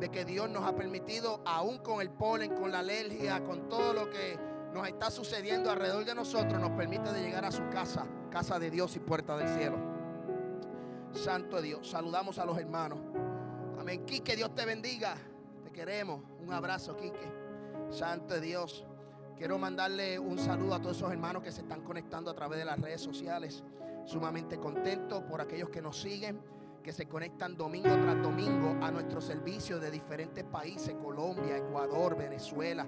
de que Dios nos ha permitido, aún con el polen, con la alergia, con todo lo que nos está sucediendo alrededor de nosotros, nos permite de llegar a su casa, casa de Dios y puerta del cielo. Santo Dios, saludamos a los hermanos. Amén. Quique, Dios te bendiga. Te queremos. Un abrazo, Quique. Santo Dios. Quiero mandarle un saludo a todos esos hermanos que se están conectando a través de las redes sociales. Sumamente contento por aquellos que nos siguen que se conectan domingo tras domingo a nuestro servicio de diferentes países, Colombia, Ecuador, Venezuela.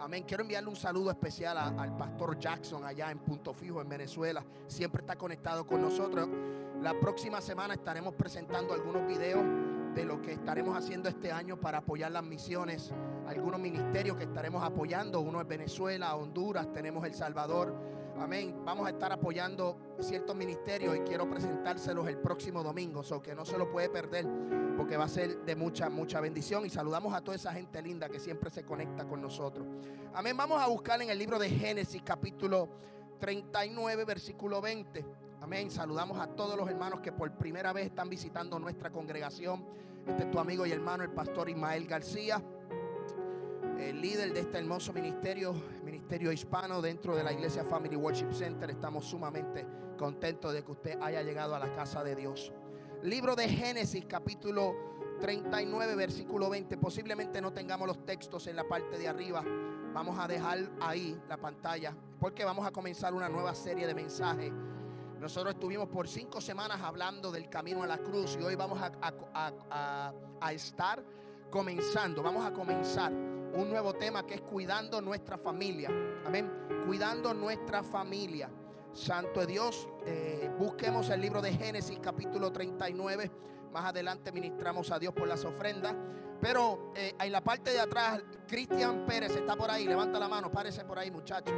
Amén. Quiero enviarle un saludo especial al pastor Jackson allá en Punto Fijo, en Venezuela. Siempre está conectado con nosotros. La próxima semana estaremos presentando algunos videos de lo que estaremos haciendo este año para apoyar las misiones. Algunos ministerios que estaremos apoyando. Uno es Venezuela, Honduras, tenemos El Salvador. Amén. Vamos a estar apoyando ciertos ministerios y quiero presentárselos el próximo domingo, o que no se lo puede perder porque va a ser de mucha, mucha bendición. Y saludamos a toda esa gente linda que siempre se conecta con nosotros. Amén. Vamos a buscar en el libro de Génesis, capítulo 39, versículo 20. Amén. Saludamos a todos los hermanos que por primera vez están visitando nuestra congregación. Este es tu amigo y hermano, el pastor Ismael García el líder de este hermoso ministerio, ministerio hispano dentro de la iglesia Family Worship Center. Estamos sumamente contentos de que usted haya llegado a la casa de Dios. Libro de Génesis, capítulo 39, versículo 20. Posiblemente no tengamos los textos en la parte de arriba. Vamos a dejar ahí la pantalla porque vamos a comenzar una nueva serie de mensajes. Nosotros estuvimos por cinco semanas hablando del camino a la cruz y hoy vamos a, a estar comenzando, vamos a comenzar un nuevo tema que es cuidando nuestra familia. Amén. Cuidando nuestra familia. Santo de Dios, eh, busquemos el libro de Génesis capítulo 39. Más adelante ministramos a Dios por las ofrendas. Pero eh, en la parte de atrás, Cristian Pérez está por ahí. Levanta la mano, párese por ahí, muchacho.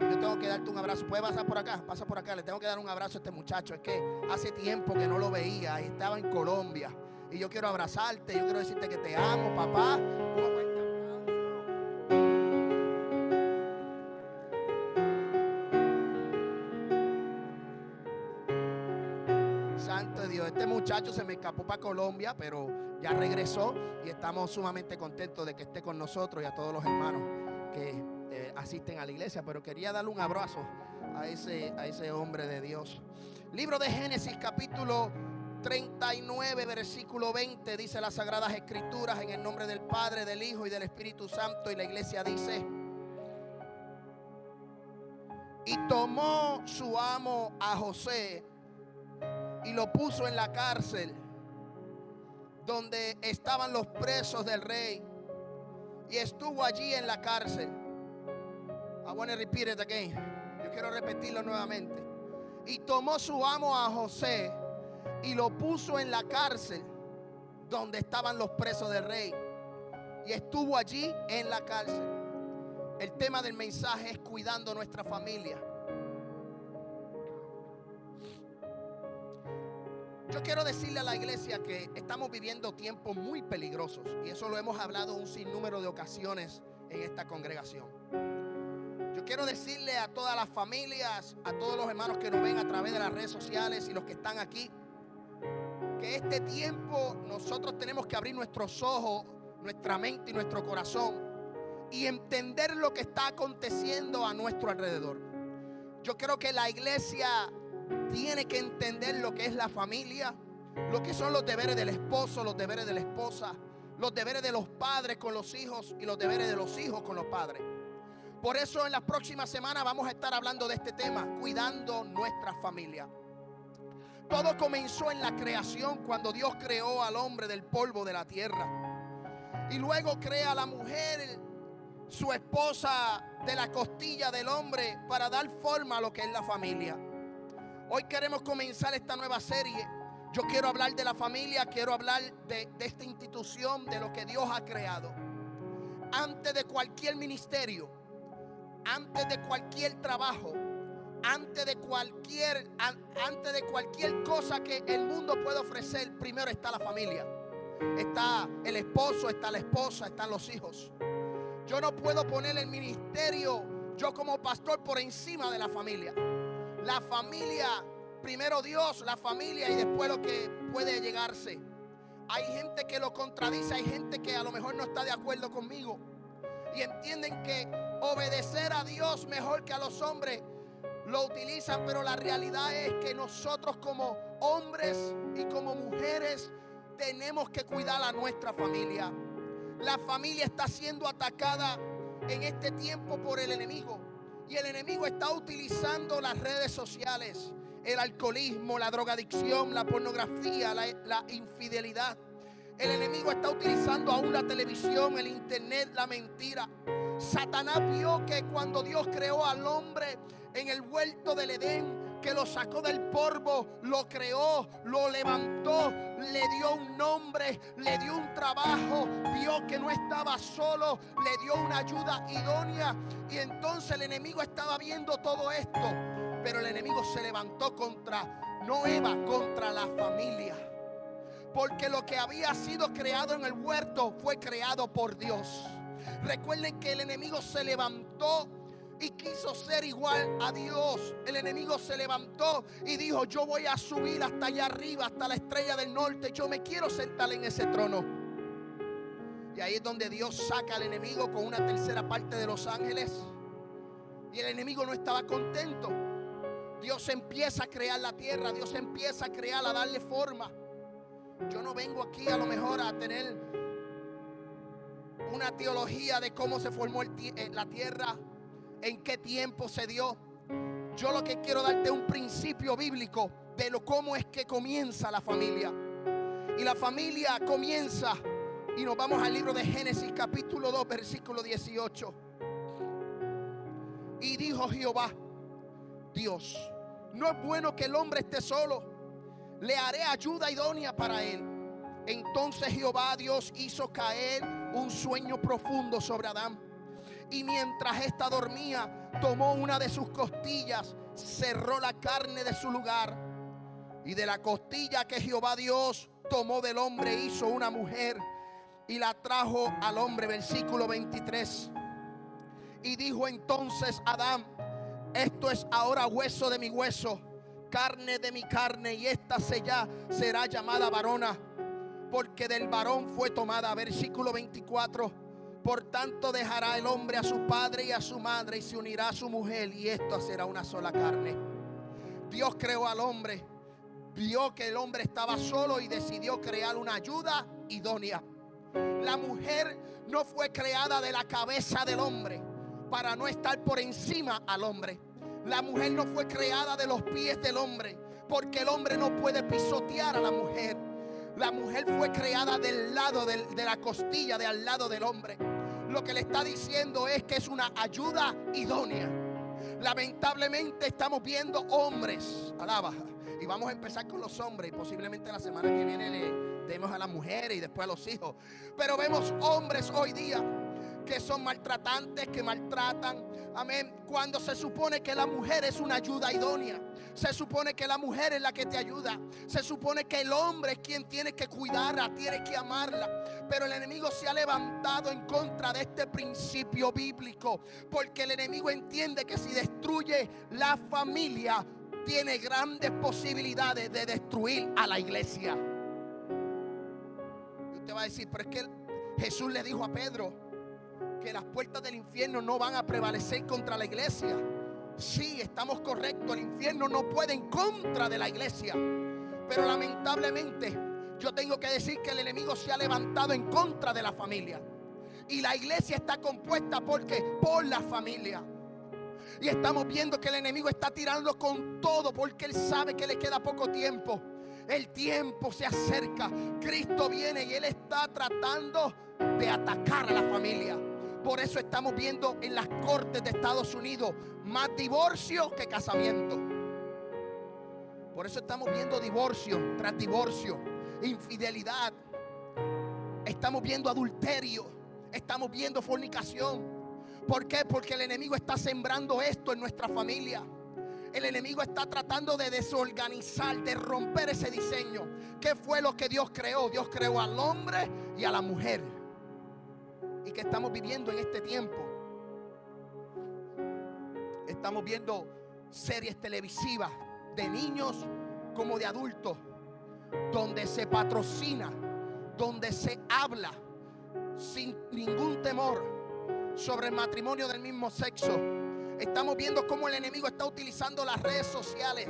Yo tengo que darte un abrazo. ¿Puede pasar por acá? Pasa por acá. Le tengo que dar un abrazo a este muchacho. Es que hace tiempo que no lo veía. Estaba en Colombia. Y yo quiero abrazarte. Yo quiero decirte que te amo, papá. este muchacho se me escapó para Colombia, pero ya regresó y estamos sumamente contentos de que esté con nosotros y a todos los hermanos que eh, asisten a la iglesia. Pero quería darle un abrazo a ese, a ese hombre de Dios. Libro de Génesis capítulo 39, versículo 20, dice las Sagradas Escrituras en el nombre del Padre, del Hijo y del Espíritu Santo. Y la iglesia dice, y tomó su amo a José y lo puso en la cárcel donde estaban los presos del rey. Y estuvo allí en la cárcel. I want to repeat it again. Yo quiero repetirlo nuevamente. Y tomó su amo a José y lo puso en la cárcel donde estaban los presos del rey. Y estuvo allí en la cárcel. El tema del mensaje es cuidando nuestra familia. Yo quiero decirle a la iglesia que estamos viviendo tiempos muy peligrosos y eso lo hemos hablado un sinnúmero de ocasiones en esta congregación. Yo quiero decirle a todas las familias, a todos los hermanos que nos ven a través de las redes sociales y los que están aquí, que este tiempo nosotros tenemos que abrir nuestros ojos, nuestra mente y nuestro corazón y entender lo que está aconteciendo a nuestro alrededor. Yo creo que la iglesia tiene que entender lo que es la familia, lo que son los deberes del esposo, los deberes de la esposa, los deberes de los padres con los hijos y los deberes de los hijos con los padres. Por eso en las próximas semanas vamos a estar hablando de este tema, cuidando nuestra familia. Todo comenzó en la creación cuando Dios creó al hombre del polvo de la tierra. Y luego crea a la mujer, su esposa de la costilla del hombre, para dar forma a lo que es la familia. Hoy queremos comenzar esta nueva serie. Yo quiero hablar de la familia, quiero hablar de, esta institución, de lo que Dios ha creado. Antes de cualquier ministerio, antes de cualquier trabajo, antes de cualquier antes de cualquier cosa que el mundo pueda ofrecer, primero está la familia. Está el esposo, está la esposa, están los hijos. Yo no puedo poner el ministerio yo como pastor por encima de la familia. La familia, primero Dios, la familia y después lo que puede llegarse. Hay gente que lo contradice, hay gente que a lo mejor no está de acuerdo conmigo y entienden que obedecer a Dios mejor que a los hombres lo utilizan, pero la realidad es que nosotros como hombres y como mujeres tenemos que cuidar a nuestra familia. La familia está siendo atacada en este tiempo por el enemigo y el enemigo está utilizando las redes sociales, el alcoholismo, la drogadicción, la pornografía, la, infidelidad. El enemigo está utilizando aún la televisión, el internet, la mentira. Satanás vio que cuando Dios creó al hombre, en el huerto del Edén, que lo sacó del polvo, lo creó, lo levantó, le dio un nombre, le dio un trabajo, vio que no estaba solo, le dio una ayuda idónea. Y entonces el enemigo estaba viendo todo esto, pero el enemigo se levantó contra, no Eva, contra la familia. Porque lo que había sido creado en el huerto fue creado por Dios. Recuerden que el enemigo se levantó y quiso ser igual a Dios. El enemigo se levantó y dijo, yo voy a subir hasta allá arriba, hasta la estrella del norte. Yo me quiero sentar en ese trono. Y ahí es donde Dios saca al enemigo con una tercera parte de los ángeles. Y el enemigo no estaba contento. Dios empieza a crear la tierra, Dios empieza a crear, a darle forma. Yo no vengo aquí a lo mejor a tener una teología de cómo se formó eh, la tierra en qué tiempo se dio. Yo lo que quiero darte un principio bíblico de lo cómo es que comienza la familia. Y la familia comienza y nos vamos al libro de Génesis capítulo 2 versículo 18. Y dijo Jehová, Dios, no es bueno que el hombre esté solo, le haré ayuda idónea para él. Entonces Jehová Dios hizo caer un sueño profundo sobre Adán y mientras ésta dormía, tomó una de sus costillas, cerró la carne de su lugar. Y de la costilla que Jehová Dios tomó del hombre, hizo una mujer y la trajo al hombre. Versículo 23. Y dijo entonces Adán, esto es ahora hueso de mi hueso, carne de mi carne, y esta ya será llamada varona, porque del varón fue tomada. Versículo 24. Por tanto dejará el hombre a su padre y a su madre y se unirá a su mujer y esto será una sola carne. Dios creó al hombre, vio que el hombre estaba solo y decidió crear una ayuda idónea. La mujer no fue creada de la cabeza del hombre para no estar por encima al hombre. La mujer no fue creada de los pies del hombre porque el hombre no puede pisotear a la mujer. La mujer fue creada del lado de la costilla, de al lado del hombre lo que le está diciendo es que es una ayuda idónea. Lamentablemente estamos viendo hombres, alaba, y vamos a empezar con los hombres y posiblemente la semana que viene le demos a las mujeres y después a los hijos. Pero vemos hombres hoy día que son maltratantes, que maltratan. Amén. Cuando se supone que la mujer es una ayuda idónea. Se supone que la mujer es la que te ayuda. Se supone que el hombre es quien tiene que cuidarla, tiene que amarla. Pero el enemigo se ha levantado en contra de este principio bíblico. Porque el enemigo entiende que si destruye la familia, tiene grandes posibilidades de destruir a la iglesia. Y usted va a decir, pero es que Jesús le dijo a Pedro, que las puertas del infierno no van a prevalecer contra la iglesia. Sí, estamos correctos, el infierno no puede en contra de la iglesia. Pero lamentablemente yo tengo que decir que el enemigo se ha levantado en contra de la familia. Y la iglesia está compuesta porque por la familia. Y estamos viendo que el enemigo está tirando con todo porque él sabe que le queda poco tiempo. El tiempo se acerca. Cristo viene y él está tratando de atacar a la familia. Por eso estamos viendo en las cortes de Estados Unidos más divorcio que casamiento. Por eso estamos viendo divorcio tras divorcio, infidelidad. Estamos viendo adulterio. Estamos viendo fornicación. ¿Por qué? Porque el enemigo está sembrando esto en nuestra familia. El enemigo está tratando de desorganizar, de romper ese diseño. ¿Qué fue lo que Dios creó? Dios creó al hombre y a la mujer y que estamos viviendo en este tiempo. Estamos viendo series televisivas de niños como de adultos, donde se patrocina, donde se habla sin ningún temor sobre el matrimonio del mismo sexo. Estamos viendo cómo el enemigo está utilizando las redes sociales.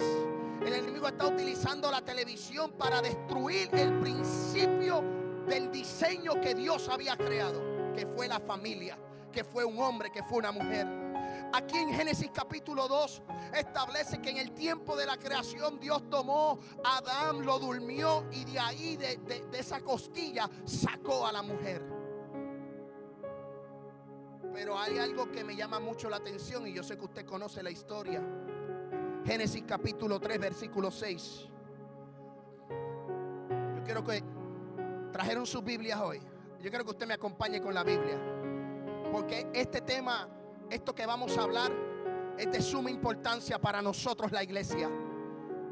El enemigo está utilizando la televisión para destruir el principio del diseño que Dios había creado que fue la familia, que fue un hombre, que fue una mujer. Aquí en Génesis capítulo 2 establece que en el tiempo de la creación Dios tomó a Adán, lo durmió y de ahí, de, de esa costilla, sacó a la mujer. Pero hay algo que me llama mucho la atención y yo sé que usted conoce la historia. Génesis capítulo 3, versículo 6. Yo quiero que trajeron sus Biblias hoy. Yo quiero que usted me acompañe con la Biblia. Porque este tema, esto que vamos a hablar, es de suma importancia para nosotros la iglesia.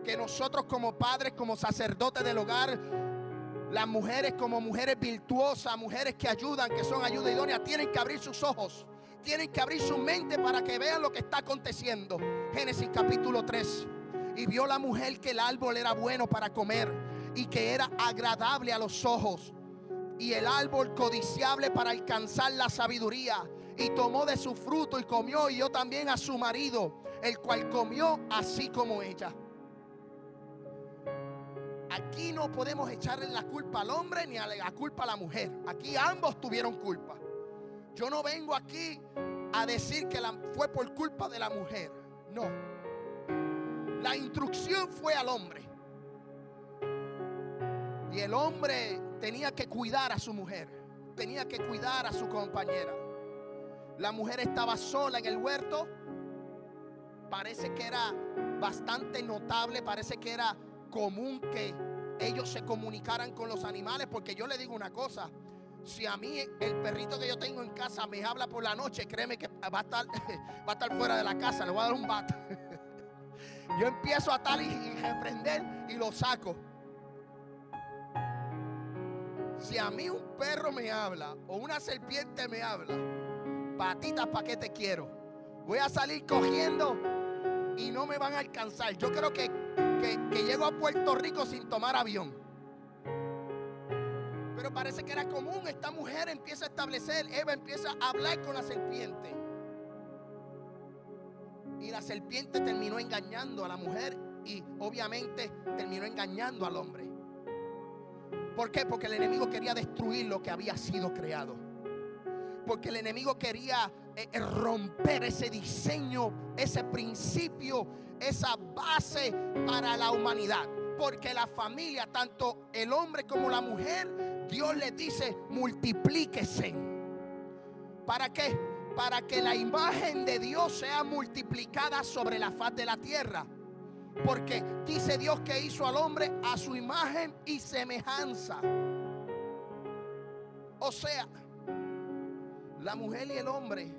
Que nosotros como padres, como sacerdotes del hogar, las mujeres como mujeres virtuosas, mujeres que ayudan, que son ayuda idónea, tienen que abrir sus ojos, tienen que abrir su mente para que vean lo que está aconteciendo. Génesis capítulo 3. Y vio la mujer que el árbol era bueno para comer y que era agradable a los ojos y el árbol codiciable para alcanzar la sabiduría. Y tomó de su fruto y comió y yo también a su marido, el cual comió así como ella. Aquí no podemos echarle la culpa al hombre ni la culpa a la mujer. Aquí ambos tuvieron culpa. Yo no vengo aquí a decir que fue por culpa de la mujer. No. La instrucción fue al hombre. Y el hombre tenía que cuidar a su mujer, tenía que cuidar a su compañera. La mujer estaba sola en el huerto. Parece que era bastante notable, parece que era común que ellos se comunicaran con los animales, porque yo le digo una cosa, si a mí el perrito que yo tengo en casa me habla por la noche, créeme que va a estar, estar fuera de la casa, le voy a dar un bate. Yo empiezo a atar y, y reprender y lo saco. Si a mí un perro me habla o una serpiente me habla, patitas, ¿para qué te quiero? Voy a salir cogiendo y no me van a alcanzar. Yo creo que, que, llego a Puerto Rico sin tomar avión. Pero parece que era común. Esta mujer empieza a establecer, Eva empieza a hablar con la serpiente. Y la serpiente terminó engañando a la mujer y obviamente terminó engañando al hombre. ¿Por qué? Porque el enemigo quería destruir lo que había sido creado. Porque el enemigo quería eh, eh, romper ese diseño, ese principio, esa base para la humanidad. Porque la familia, tanto el hombre como la mujer, Dios le dice, multiplíquese. ¿Para qué? Para que la imagen de Dios sea multiplicada sobre la faz de la tierra. Porque dice Dios que hizo al hombre a su imagen y semejanza. O sea, la mujer y el hombre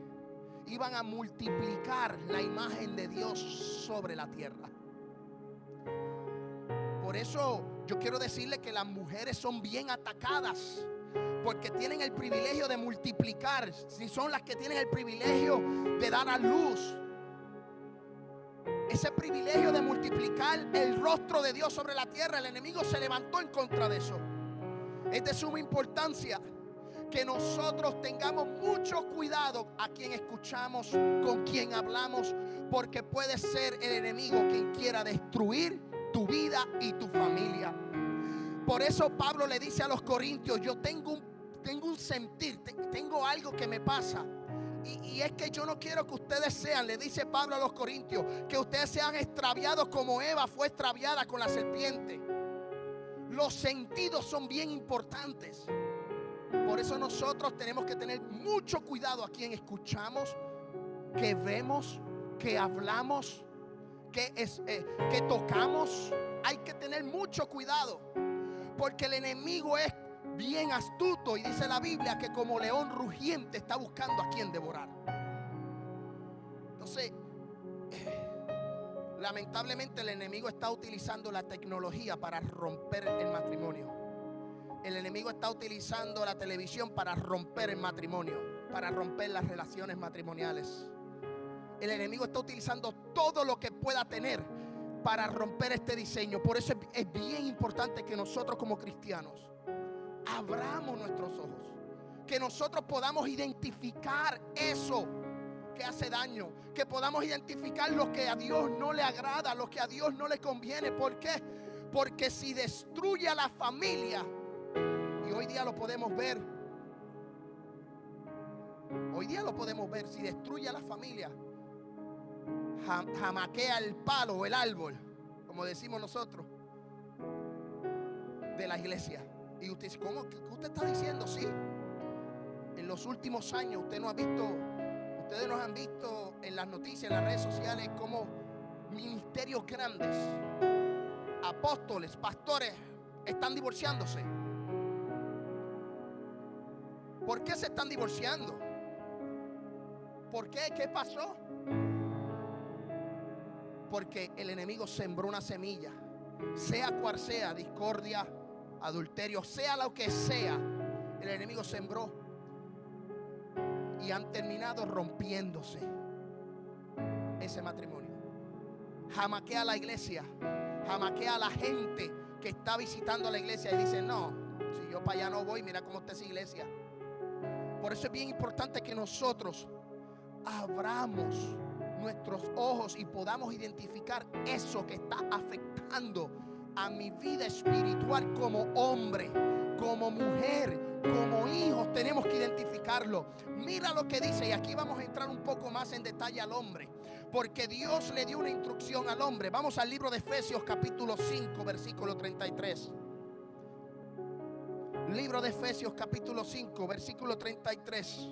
iban a multiplicar la imagen de Dios sobre la tierra. Por eso yo quiero decirle que las mujeres son bien atacadas. Porque tienen el privilegio de multiplicar. Si son las que tienen el privilegio de dar a luz ese privilegio de multiplicar el rostro de Dios sobre la tierra, el enemigo se levantó en contra de eso. Es de suma importancia que nosotros tengamos mucho cuidado a quien escuchamos, con quien hablamos, porque puede ser el enemigo quien quiera destruir tu vida y tu familia. Por eso Pablo le dice a los corintios, yo tengo un tengo un sentir, tengo algo que me pasa. Y, es que yo no quiero que ustedes sean, le dice Pablo a los Corintios, que ustedes sean extraviados como Eva fue extraviada con la serpiente. Los sentidos son bien importantes. Por eso nosotros tenemos que tener mucho cuidado a quien escuchamos, que vemos, que hablamos, que, es, eh, que tocamos. Hay que tener mucho cuidado. Porque el enemigo es bien astuto y dice la Biblia que como león rugiente está buscando a quien devorar. Entonces, lamentablemente el enemigo está utilizando la tecnología para romper el matrimonio. El enemigo está utilizando la televisión para romper el matrimonio, para romper las relaciones matrimoniales. El enemigo está utilizando todo lo que pueda tener para romper este diseño. Por eso es bien importante que nosotros como cristianos abramos nuestros ojos. Que nosotros podamos identificar eso que hace daño. Que podamos identificar lo que a Dios no le agrada, lo que a Dios no le conviene. ¿Por qué? Porque si destruye a la familia, hoy día lo podemos ver, hoy día lo podemos ver, si destruye a la familia, jamaquea el palo o el árbol, como decimos nosotros, de la iglesia. Y usted dice, ¿cómo? ¿Qué usted está diciendo? Sí. En los últimos años usted no ha visto, ustedes nos han visto en las noticias, en las redes sociales, como ministerios grandes, apóstoles, pastores, están divorciándose. ¿Por qué se están divorciando? ¿Por qué? ¿Qué pasó? Porque el enemigo sembró una semilla, sea cual sea, discordia, adulterio, sea lo que sea, el enemigo sembró y han terminado rompiéndose ese matrimonio. Jamaquea a la iglesia, jamaquea a la gente que está visitando la iglesia y dice, no, si yo para allá no voy, mira cómo está esa iglesia. Por eso es bien importante que nosotros abramos nuestros ojos y podamos identificar eso que está afectando a mi vida espiritual como hombre, como mujer, como hijos, tenemos que identificarlo. Mira lo que dice, y aquí vamos a entrar un poco más en detalle al hombre, porque Dios le dio una instrucción al hombre. Vamos al libro de Efesios capítulo 5, versículo 33. Libro de Efesios capítulo 5, versículo 33.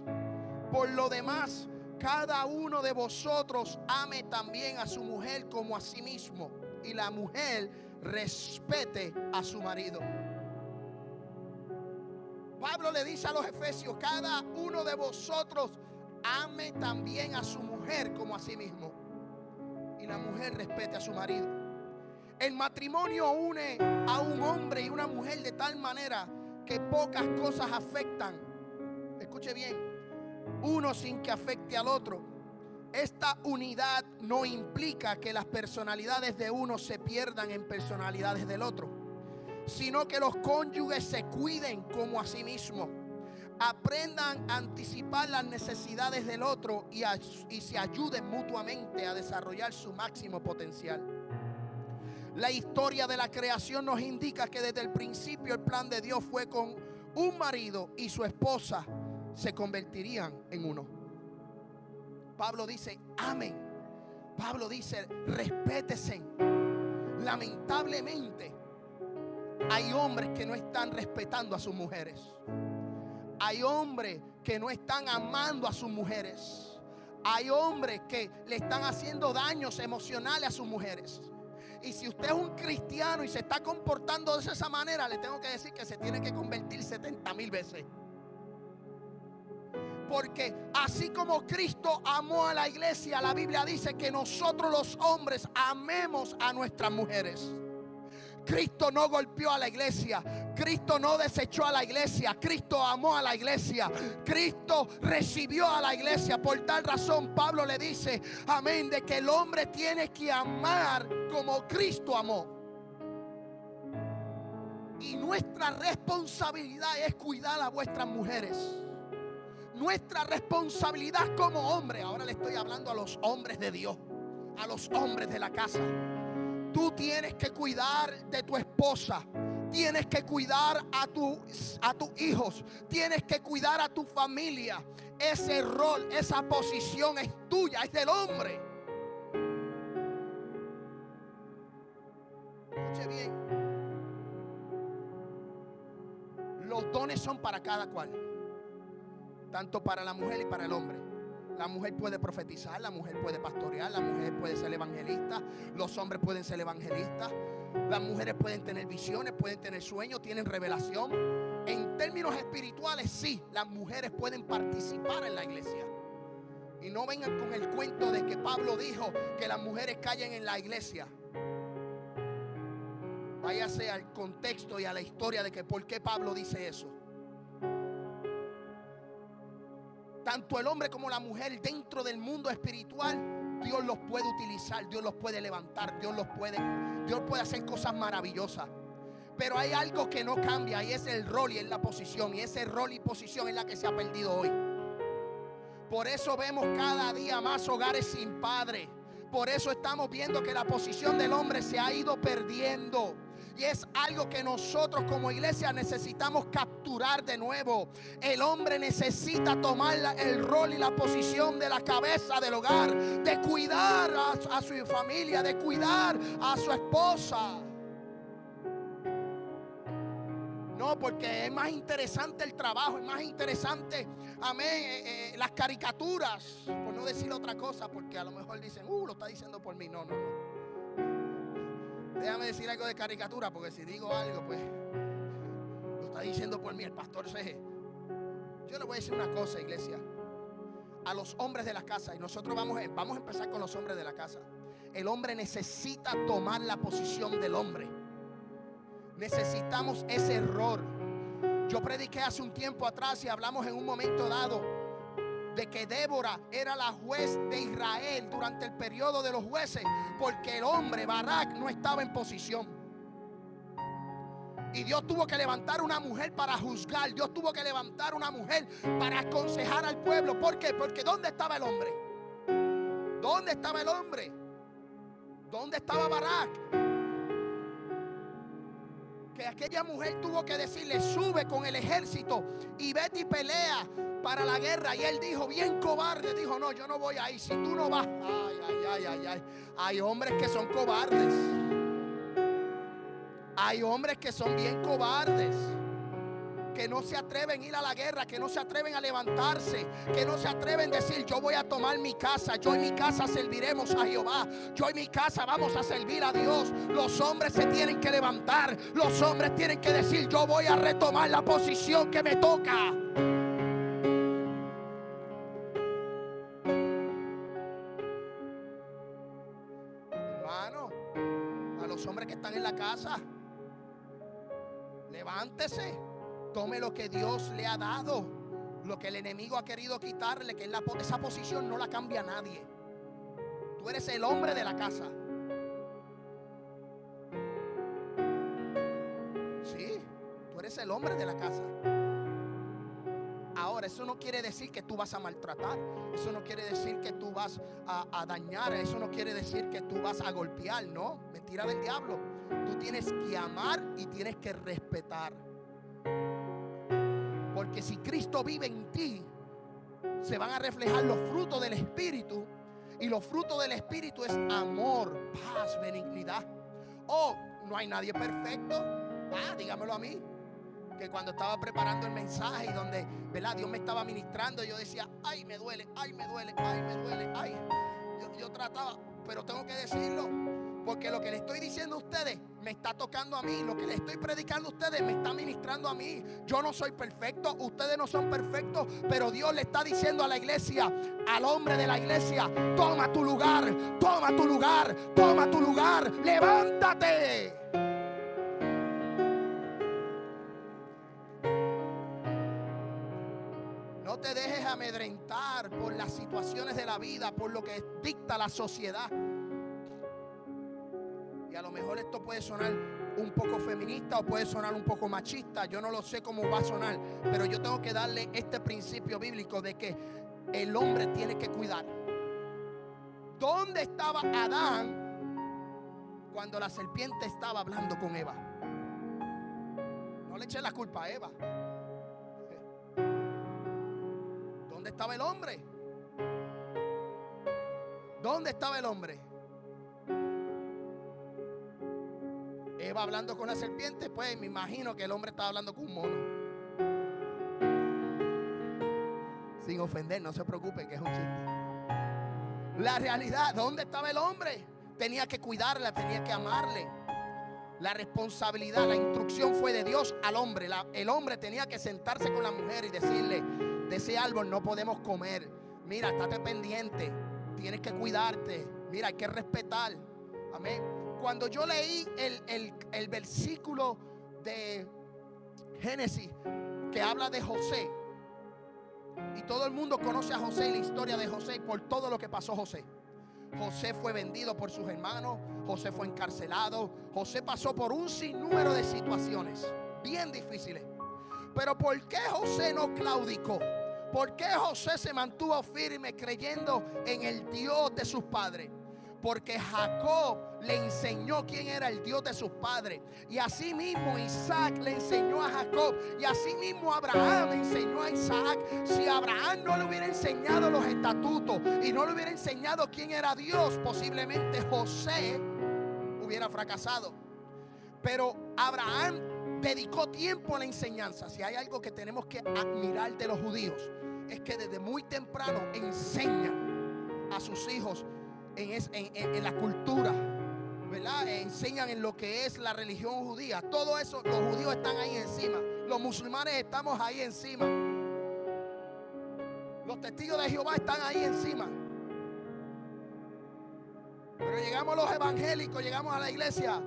Por lo demás, cada uno de vosotros ame también a su mujer como a sí mismo, y la mujer respete a su marido. Pablo le dice a los efesios, cada uno de vosotros ame también a su mujer como a sí mismo. Y la mujer respete a su marido. El matrimonio une a un hombre y una mujer de tal manera que pocas cosas afectan. Escuche bien, uno sin que afecte al otro. Esta unidad no implica que las personalidades de uno se pierdan en personalidades del otro, sino que los cónyuges se cuiden como a sí mismos, aprendan a anticipar las necesidades del otro y, y se ayuden mutuamente a desarrollar su máximo potencial. La historia de la creación nos indica que desde el principio el plan de Dios fue con un marido y su esposa se convertirían en uno. Pablo dice, amén. Pablo dice, respétese. Lamentablemente, hay hombres que no están respetando a sus mujeres. Hay hombres que no están amando a sus mujeres. Hay hombres que le están haciendo daños emocionales a sus mujeres. Y si usted es un cristiano y se está comportando de esa manera, le tengo que decir que se tiene que convertir 70 mil veces. Porque así como Cristo amó a la iglesia, la Biblia dice que nosotros los hombres amemos a nuestras mujeres. Cristo no golpeó a la iglesia. Cristo no desechó a la iglesia. Cristo amó a la iglesia. Cristo recibió a la iglesia. Por tal razón Pablo le dice, amén, de que el hombre tiene que amar como Cristo amó. Y nuestra responsabilidad es cuidar a vuestras mujeres nuestra responsabilidad como hombre, ahora le estoy hablando a los hombres de Dios, a los hombres de la casa. Tú tienes que cuidar de tu esposa. Tienes que cuidar a, tus hijos. Tienes que cuidar a tu familia. Ese rol, esa posición es tuya, es del hombre. Escuche bien. Los dones son para cada cual. Tanto para la mujer y para el hombre. La mujer puede profetizar, la mujer puede pastorear, la mujer puede ser evangelista, los hombres pueden ser evangelistas, las mujeres pueden tener visiones, pueden tener sueños, tienen revelación. En términos espirituales, sí, las mujeres pueden participar en la iglesia. Y no vengan con el cuento de que Pablo dijo que las mujeres callen en la iglesia. Váyase al contexto y a la historia de que por qué Pablo dice eso. Tanto el hombre como la mujer dentro del mundo espiritual, Dios los puede utilizar, Dios los puede levantar, Dios los puede, Dios puede hacer cosas maravillosas. Pero hay algo que no cambia y es el rol y es la posición. Y ese rol y posición es la que se ha perdido hoy. Por eso vemos cada día más hogares sin padre. Por eso estamos viendo que la posición del hombre se ha ido perdiendo. Y es algo que nosotros como iglesia necesitamos capturar de nuevo. El hombre necesita tomar el rol y la posición de la cabeza del hogar, de cuidar a, su familia, de cuidar a su esposa. No, porque es más interesante el trabajo, es más interesante, amén, eh, eh, las caricaturas, por no decir otra cosa, porque a lo mejor dicen, uh, lo está diciendo por mí. No, no, no. Déjame decir algo de caricatura, porque si digo algo, pues lo está diciendo por mí el pastor CG. Yo le voy a decir una cosa, iglesia. A los hombres de la casa, y nosotros vamos vamos a empezar con los hombres de la casa. El hombre necesita tomar la posición del hombre. Necesitamos ese error. Yo prediqué hace un tiempo atrás y hablamos en un momento dado de que Débora era la juez de Israel durante el periodo de los jueces, porque el hombre Barak no estaba en posición. Y Dios tuvo que levantar una mujer para juzgar. Dios tuvo que levantar una mujer para aconsejar al pueblo. ¿Por qué? Porque ¿dónde estaba el hombre? ¿Dónde estaba el hombre? ¿Dónde estaba Barak? Que aquella mujer tuvo que decirle, sube con el ejército y vete y pelea para la guerra. Y él dijo, bien cobarde, dijo, no, yo no voy ahí. Si tú no vas, ay, ay, ay, ay, ay. Hay hombres que son cobardes. Hay hombres que son bien cobardes. Que no se atreven a ir a la guerra, que no se atreven a levantarse, que no se atreven a decir, yo voy a tomar mi casa, yo en mi casa serviremos a Jehová, yo en mi casa vamos a servir a Dios. Los hombres se tienen que levantar, los hombres tienen que decir, yo voy a retomar la posición que me toca. casa. Levántese. Tome lo que Dios le ha dado. Lo que el enemigo ha querido quitarle, que la, esa posición no la cambia nadie. Tú eres el hombre de la casa. Sí, tú eres el hombre de la casa. Ahora, eso no quiere decir que tú vas a maltratar. Eso no quiere decir que tú vas a dañar. Eso no quiere decir que tú vas a golpear. No, mentira del diablo. Tú tienes que amar y tienes que respetar. Porque si Cristo vive en ti, se van a reflejar los frutos del Espíritu. Y los frutos del Espíritu es amor, paz, benignidad. Oh, no hay nadie perfecto. Ah, dígamelo a mí. Que cuando estaba preparando el mensaje y donde, ¿verdad? Dios me estaba ministrando, yo decía, ay, me duele, ay, me duele, ay, me duele, ay. Yo, yo trataba, pero tengo que decirlo. Porque lo que le estoy diciendo a ustedes me está tocando a mí. Lo que le estoy predicando a ustedes me está ministrando a mí. Yo no soy perfecto, ustedes no son perfectos, pero Dios le está diciendo a la iglesia, al hombre de la iglesia, toma tu lugar, toma tu lugar, toma tu lugar, levántate. No te dejes amedrentar por las situaciones de la vida, por lo que dicta la sociedad. Y a lo mejor esto puede sonar un poco feminista o puede sonar un poco machista. Yo no lo sé cómo va a sonar. Pero yo tengo que darle este principio bíblico de que el hombre tiene que cuidar. ¿Dónde estaba Adán cuando la serpiente estaba hablando con Eva? le eché la culpa a Eva. ¿Dónde estaba el hombre? ¿Dónde estaba el hombre? Eva hablando con la serpiente, pues me imagino que el hombre estaba hablando con un mono. Sin ofender, no se preocupe que es un chiste. La realidad, ¿dónde estaba el hombre? Tenía que cuidarla, tenía que amarle. La responsabilidad, la instrucción fue de Dios al hombre. el hombre tenía que sentarse con la mujer y decirle, de ese árbol no podemos comer. Mira, estate pendiente. Tienes que cuidarte. Mira, hay que respetar. Amén. Cuando yo leí el, el versículo de Génesis que habla de José, y todo el mundo conoce a José y la historia de José por todo lo que pasó José. José fue vendido por sus hermanos, José fue encarcelado, José pasó por un sinnúmero de situaciones bien difíciles. Pero ¿por qué José no claudicó? ¿Por qué José se mantuvo firme creyendo en el Dios de sus padres? Porque Jacob le enseñó quién era el Dios de sus padres. Y así mismo Isaac le enseñó a Jacob. Y así mismo Abraham le enseñó a Isaac. Si Abraham no le hubiera enseñado los estatutos y no le hubiera enseñado quién era Dios, posiblemente José hubiera fracasado. Pero Abraham dedicó tiempo a la enseñanza. Si hay algo que tenemos que admirar de los judíos, es que desde muy temprano enseñan a sus hijos en, la cultura, ¿verdad? Enseñan en lo que es la religión judía. Todo eso, los judíos están ahí encima. Los musulmanes estamos ahí encima. Los testigos de Jehová están ahí encima. Pero llegamos los evangélicos, llegamos a la iglesia.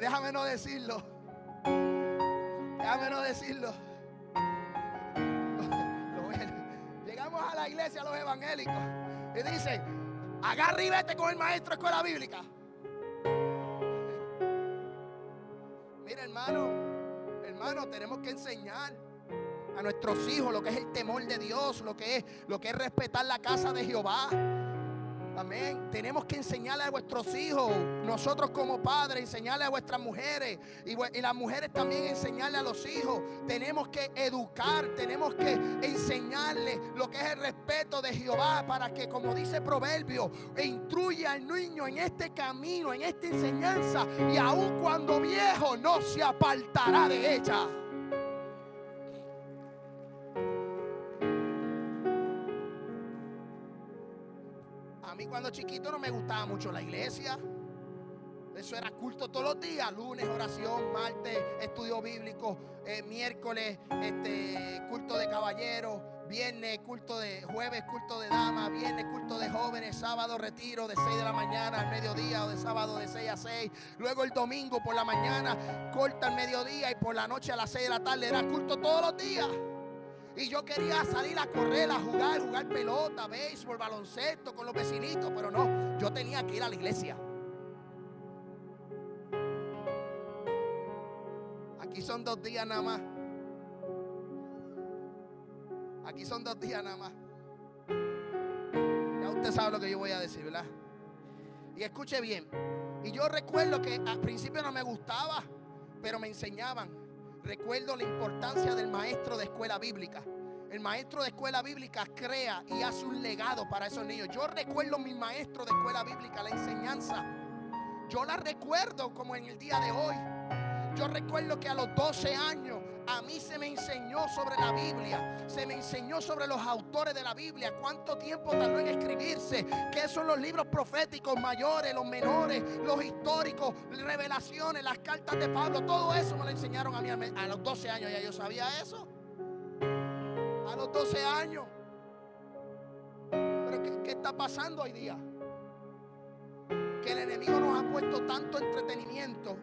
Déjame no decirlo. Déjame no decirlo. A la iglesia, a los evangélicos, y dice, agarra vete con el maestro de escuela bíblica. Mira, hermano, hermano, tenemos que enseñar a nuestros hijos lo que es el temor de Dios, lo que es, lo que es respetar la casa de Jehová. Amén. Tenemos que enseñarle a vuestros hijos, nosotros como padres, enseñarle a vuestras mujeres y, las mujeres también enseñarle a los hijos. Tenemos que educar, tenemos que enseñarle lo que es el respeto de Jehová para que, como dice Proverbio, instruya al niño en este camino, en esta enseñanza y aun cuando viejo no se apartará de ella. Cuando chiquito no me gustaba mucho la iglesia. Eso era culto todos los días, lunes oración, martes estudio bíblico, eh, miércoles este, culto de caballeros, viernes culto de jueves culto de damas, viernes culto de jóvenes, sábado retiro de 6 de la mañana al mediodía o de sábado de 6 a 6. Luego el domingo por la mañana corta al mediodía y por la noche a las 6 de la tarde era culto todos los días. Y yo quería salir a correr, a jugar, jugar pelota, béisbol, baloncesto con los vecinitos, pero no, yo tenía que ir a la iglesia. Aquí son dos días nada más. Aquí son dos días nada más. Ya usted sabe lo que yo voy a decir, ¿verdad? Y escuche bien. Y yo recuerdo que al principio no me gustaba, pero me enseñaban recuerdo la importancia del maestro de escuela bíblica. El maestro de escuela bíblica crea y hace un legado para esos niños. Yo recuerdo mi maestro de escuela bíblica, la enseñanza. Yo la recuerdo como en el día de hoy. Yo recuerdo que a los 12 años a mí se me enseñó sobre la Biblia, se me enseñó sobre los autores de la Biblia, cuánto tiempo tardó en escribirse, qué son los libros proféticos mayores, los menores, los históricos, revelaciones, las cartas de Pablo, todo eso me lo enseñaron a mí a los 12 años, ya yo sabía eso. A los 12 años. Pero ¿qué, qué está pasando hoy día? Que el enemigo nos ha puesto tanto entretenimiento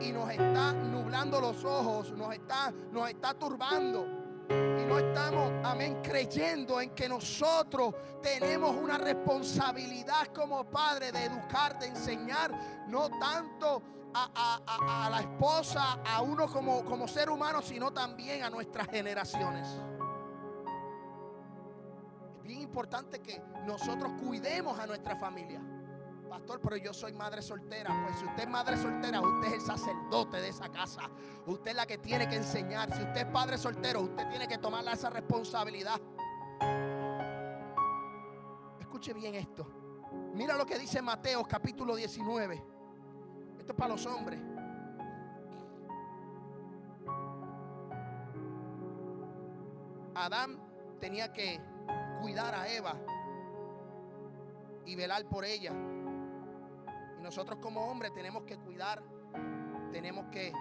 y nos está nublando los ojos, nos está, nos está turbando. Y no estamos, amén, creyendo en que nosotros tenemos una responsabilidad como padre de educar, de enseñar, no tanto a, la esposa, a uno como, como ser humano, sino también a nuestras generaciones. Es bien importante que nosotros cuidemos a nuestra familia. Pastor, pero yo soy madre soltera. Pues si usted es madre soltera, usted es el sacerdote de esa casa. Usted es la que tiene que enseñar. Si usted es padre soltero, usted tiene que tomar esa responsabilidad. Escuche bien esto. Mira lo que dice Mateo capítulo 19. Esto es para los hombres. Adán tenía que cuidar a Eva y velar por ella. Y nosotros como hombres tenemos que cuidar, tenemos que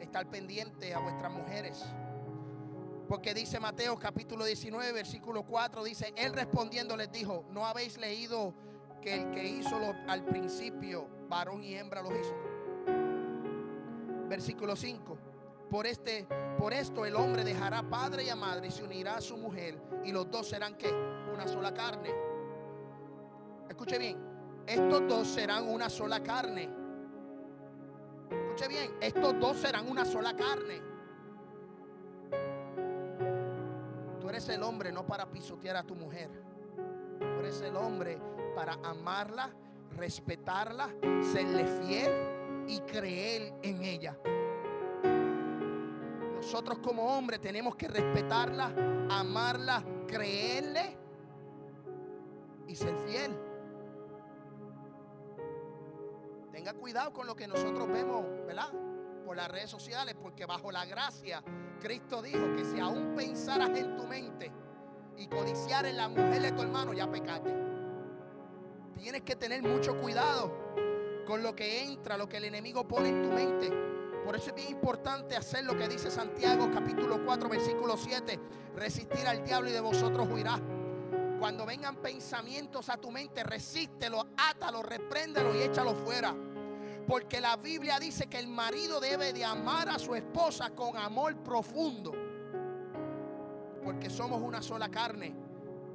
estar pendientes a vuestras mujeres. Porque dice Mateo capítulo 19, versículo 4, dice, él respondiendo les dijo, ¿no habéis leído que el que hizo al principio, varón y hembra los hizo? Versículo 5. Por este por esto el hombre dejará padre y a madre y se unirá a su mujer y los dos serán qué? Una sola carne. Escuche bien, estos dos serán una sola carne. Escuche bien, estos dos serán una sola carne. Tú eres el hombre no para pisotear a tu mujer. Tú eres el hombre para amarla, respetarla, serle fiel y creer en ella. Nosotros como hombres tenemos que respetarla, amarla, creerle y ser fiel. Tenga cuidado con lo que nosotros vemos, ¿verdad? Por las redes sociales, porque bajo la gracia, Cristo dijo que si aún pensaras en tu mente y codiciar en la mujer de tu hermano, ya pecaste. Tienes que tener mucho cuidado con lo que entra, lo que el enemigo pone en tu mente. Por eso es bien importante hacer lo que dice Santiago capítulo 4 versículo 7. Resistir al diablo y de vosotros huirá. Cuando vengan pensamientos a tu mente, resístelo, átalo, repréndelo y échalo fuera. Porque la Biblia dice que el marido debe de amar a su esposa con amor profundo. Porque somos una sola carne.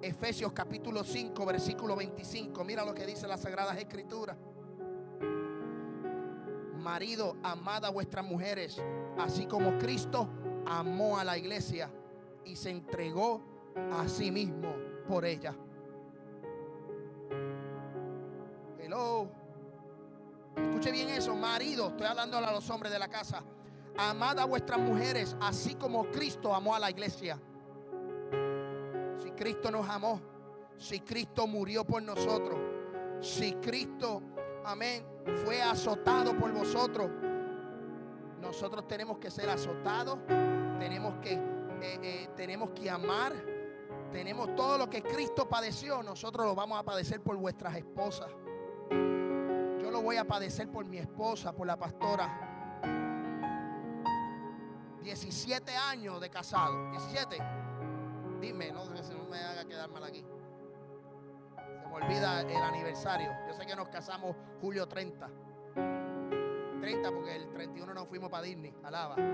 Efesios capítulo 5 versículo 25. Mira lo que dice las Sagradas Escrituras. Marido, amad a vuestras mujeres, así como Cristo amó a la iglesia y se entregó a sí mismo por ella. Hello. Escuche bien eso, marido, estoy hablando a los hombres de la casa. Amad a vuestras mujeres, así como Cristo amó a la iglesia. Si Cristo nos amó, si Cristo murió por nosotros, si Cristo, amén, fue azotado por vosotros. Nosotros tenemos que ser azotados, tenemos que, eh, eh, tenemos que amar, tenemos todo lo que Cristo padeció, nosotros lo vamos a padecer por vuestras esposas. Yo lo voy a padecer por mi esposa, por la pastora. 17 años de casado. 17. Dime, no, no me haga quedar mal aquí olvida el aniversario. Yo sé que nos casamos julio 30. 30 porque el 31 nos fuimos para Disney. Alaba.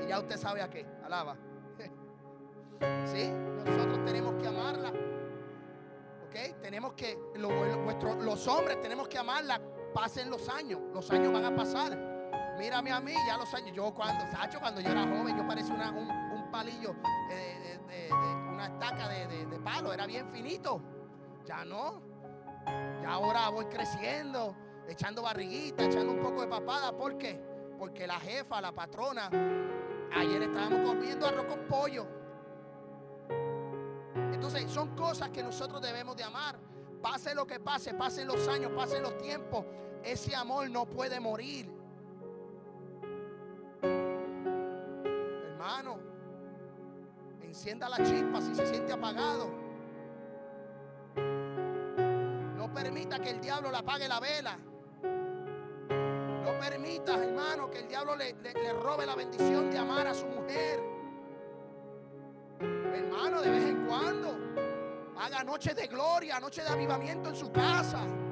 Y ya usted sabe a qué. Alaba. ¿Sí? Nosotros tenemos que amarla. ¿Ok? Tenemos que, los hombres tenemos que amarla. Pasen los años. Los años van a pasar. Mírame a mí, ya los años. Yo cuando, Sacho, cuando yo era joven, yo parecía una, un, palillo de, de una estaca de, palo, era bien finito. Ya no. Ya ahora voy creciendo, echando barriguita, echando un poco de papada. ¿Por qué? Porque la jefa, la patrona, ayer estábamos comiendo arroz con pollo. Entonces son cosas que nosotros debemos de amar. Pase lo que pase, pasen los años, pasen los tiempos. Ese amor no puede morir. Hermano, Encienda la chispa si se siente apagado. No permita que el diablo le apague la vela. No permita, hermano, que el diablo le, le robe la bendición de amar a su mujer. Hermano, de vez en cuando, haga noche de gloria, noche de avivamiento en su casa.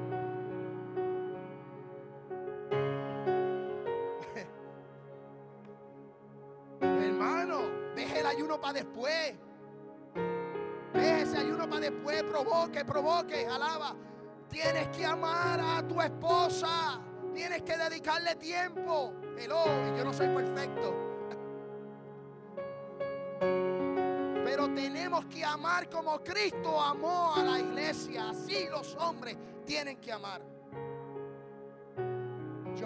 ayuno para después. Deje ese ayuno para después. Provoque, provoque, alaba. Tienes que amar a tu esposa. Tienes que dedicarle tiempo. Hello, yo no soy perfecto. Tenemos que amar como Cristo amó a la iglesia. Así los hombres tienen que amar.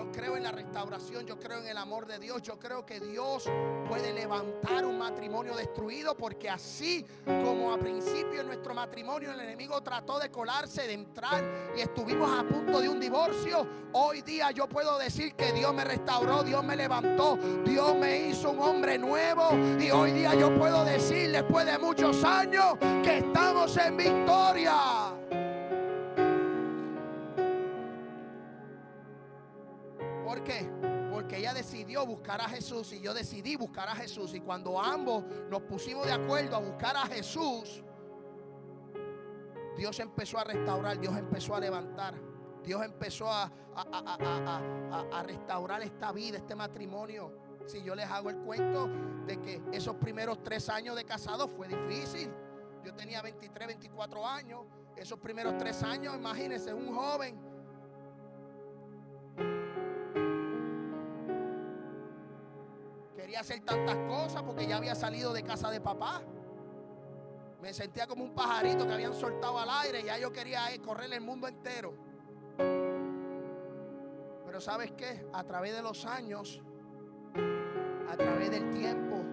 Yo creo en la restauración, yo creo en el amor de Dios, yo creo que Dios puede levantar un matrimonio destruido porque así como a principio en nuestro matrimonio el enemigo trató de colarse, de entrar y estuvimos a punto de un divorcio, hoy día yo puedo decir que Dios me restauró, Dios me levantó, Dios me hizo un hombre nuevo y hoy día yo puedo decir después de muchos años que estamos en victoria. Buscar a Jesús y yo decidí buscar a Jesús. Y cuando ambos nos pusimos de acuerdo a buscar a Jesús, Dios empezó a restaurar, Dios empezó a levantar. Dios empezó a, a, restaurar esta vida, este matrimonio. Si yo les hago el cuento de que esos primeros tres años de casado fue difícil. Yo tenía 23, 24 años. Esos primeros tres años, imagínense, un joven hacer tantas cosas porque ya había salido de casa de papá. Me sentía como un pajarito que habían soltado al aire. Ya yo quería eh, correr el mundo entero. Pero ¿sabes qué? A través de los años, a través del tiempo,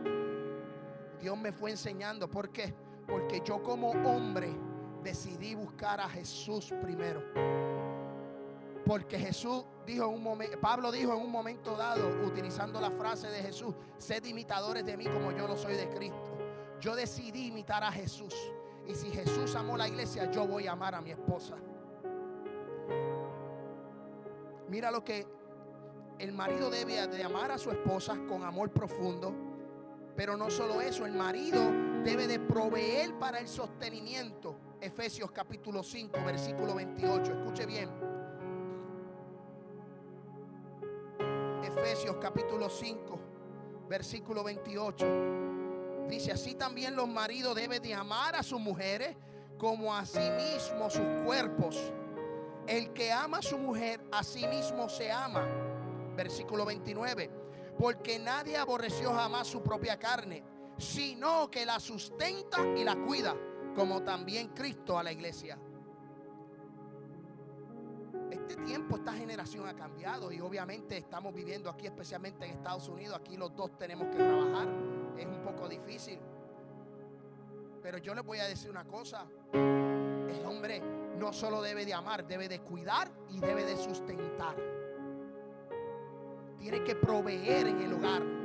Dios me fue enseñando. ¿Por qué? Porque yo como hombre decidí buscar a Jesús primero. Porque Jesús dijo en un momento, Pablo dijo en un momento dado, utilizando la frase de Jesús, sed imitadores de mí como yo lo soy de Cristo. Yo decidí imitar a Jesús. Y si Jesús amó la iglesia, yo voy a amar a mi esposa. Mira lo que el marido debe de amar a su esposa con amor profundo. Pero no solo eso, el marido debe de proveer para el sostenimiento. Efesios capítulo 5, versículo 28. Escuche bien. Efesios capítulo 5, versículo 28. Dice, así también los maridos deben de amar a sus mujeres como a sí mismos sus cuerpos. El que ama a su mujer, a sí mismo se ama. Versículo 29. Porque nadie aborreció jamás su propia carne, sino que la sustenta y la cuida, como también Cristo a la iglesia este tiempo, esta generación ha cambiado y obviamente estamos viviendo aquí, especialmente en Estados Unidos, aquí los dos tenemos que trabajar, es un poco difícil. Pero yo les voy a decir una cosa, el hombre no solo debe de amar, debe de cuidar y debe de sustentar. Tiene que proveer en el hogar.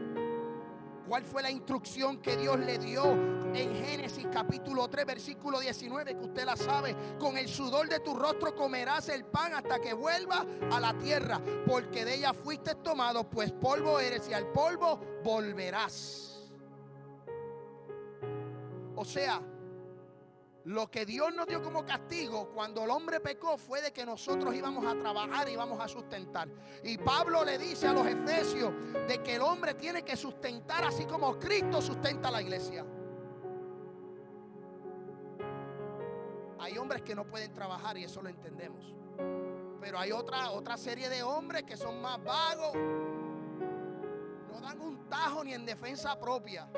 ¿Cuál fue la instrucción que Dios le dio en Génesis capítulo 3, versículo 19, que usted la sabe? Con el sudor de tu rostro comerás el pan hasta que vuelva a la tierra, porque de ella fuiste tomado, pues polvo eres y al polvo volverás. O sea, lo que Dios nos dio como castigo cuando el hombre pecó fue de que nosotros íbamos a trabajar y íbamos a sustentar. Y Pablo le dice a los efesios de que el hombre tiene que sustentar así como Cristo sustenta la iglesia. Hay hombres que no pueden trabajar y eso lo entendemos. Pero hay otra, otra serie de hombres que son más vagos. No dan un tajo ni en defensa propia.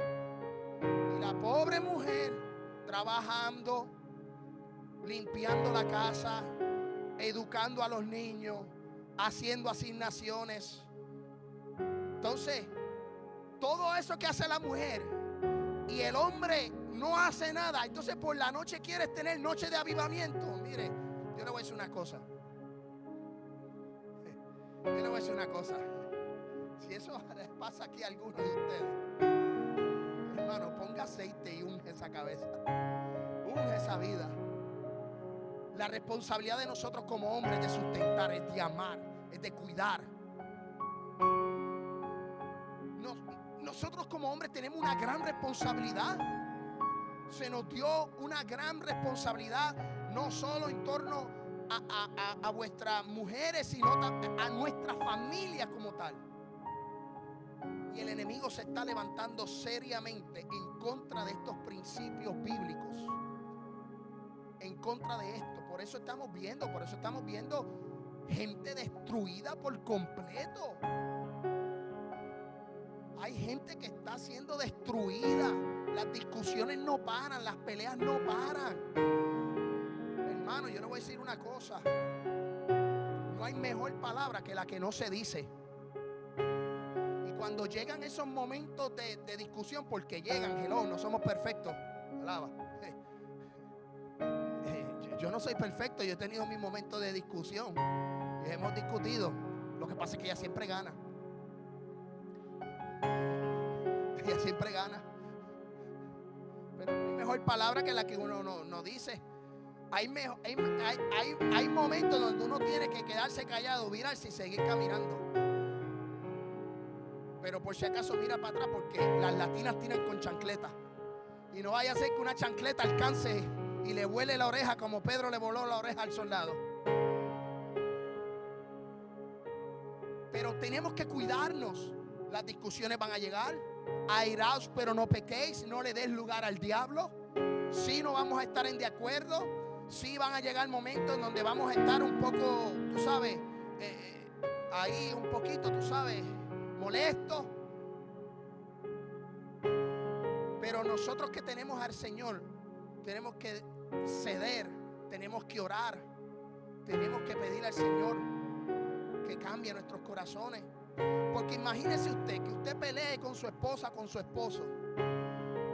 Y la pobre mujer trabajando, limpiando la casa, educando a los niños, haciendo asignaciones. Entonces, todo eso que hace la mujer y el hombre no hace nada, entonces por la noche quieres tener noche de avivamiento. Mire, yo le voy a decir una cosa. Yo le voy a decir una cosa. Si eso pasa aquí a algunos de ustedes, hermano, ponga aceite y unge esa cabeza. Unge esa vida. La responsabilidad de nosotros como hombres es de sustentar, es de amar, es de cuidar. nosotros como hombres tenemos una gran responsabilidad. Se nos dio una gran responsabilidad, no solo en torno a, a vuestras mujeres, sino a nuestra familia como tal. Y el enemigo se está levantando seriamente en contra de estos principios bíblicos. En contra de esto. Por eso estamos viendo, por eso estamos viendo gente destruida por completo. Hay gente que está siendo destruida. Las discusiones no paran, las peleas no paran. Hermano, yo le voy a decir una cosa. No hay mejor palabra que la que no se dice. Cuando llegan esos momentos de, discusión, porque llegan, hello, no somos perfectos. Alaba. Yo no soy perfecto, yo he tenido mis momentos de discusión. Hemos discutido. Lo que pasa es que ella siempre gana. Ella siempre gana. Pero no hay mejor palabra que la que uno no, dice. Hay, hay, momentos donde uno tiene que quedarse callado, virarse y seguir caminando. Pero por si acaso mira para atrás porque las latinas tienen con chancleta. Y no vaya a ser que una chancleta alcance y le vuele la oreja como Pedro le voló la oreja al soldado. Pero tenemos que cuidarnos. Las discusiones van a llegar. Airaos, pero no pequéis. No le des lugar al diablo. Si no vamos a estar en de acuerdo. Si van a llegar momentos en donde vamos a estar un poco, tú sabes, eh, ahí un poquito, tú sabes, molesto. Pero nosotros que tenemos al Señor, tenemos que ceder, tenemos que orar, tenemos que pedir al Señor que cambie nuestros corazones. Porque imagínese usted que usted pelee con su esposa, con su esposo,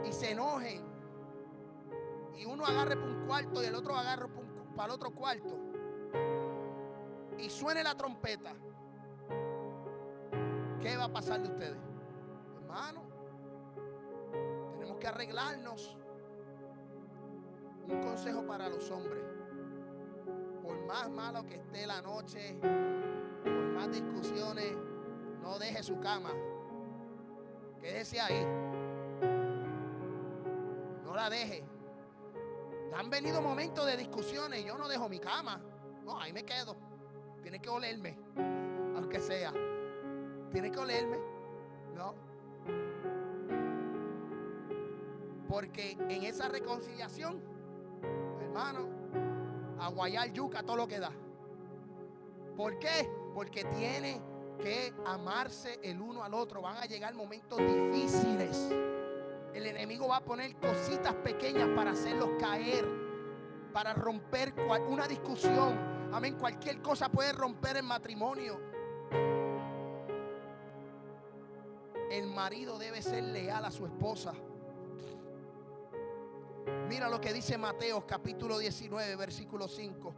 y se enojen, y uno agarre para un cuarto y el otro agarre para el otro cuarto, y suene la trompeta. ¿Qué va a pasar de ustedes? Hermano, tenemos que arreglarnos un consejo para los hombres. Por más malo que esté la noche, por más discusiones, no deje su cama. Quédese ahí. No la deje. Han venido momentos de discusiones. Yo no dejo mi cama. No, ahí me quedo. Tiene que olerme. Aunque sea. Tiene que olerme. No. Porque en esa reconciliación hermano, a guayar yuca todo lo que da. ¿Por qué? Porque tiene que amarse el uno al otro. Van a llegar momentos difíciles. El enemigo va a poner cositas pequeñas para hacerlos caer, para romper una discusión. Amén. Cualquier cosa puede romper el matrimonio. El marido debe ser leal a su esposa. Mira lo que dice Mateo capítulo 19, versículo 5.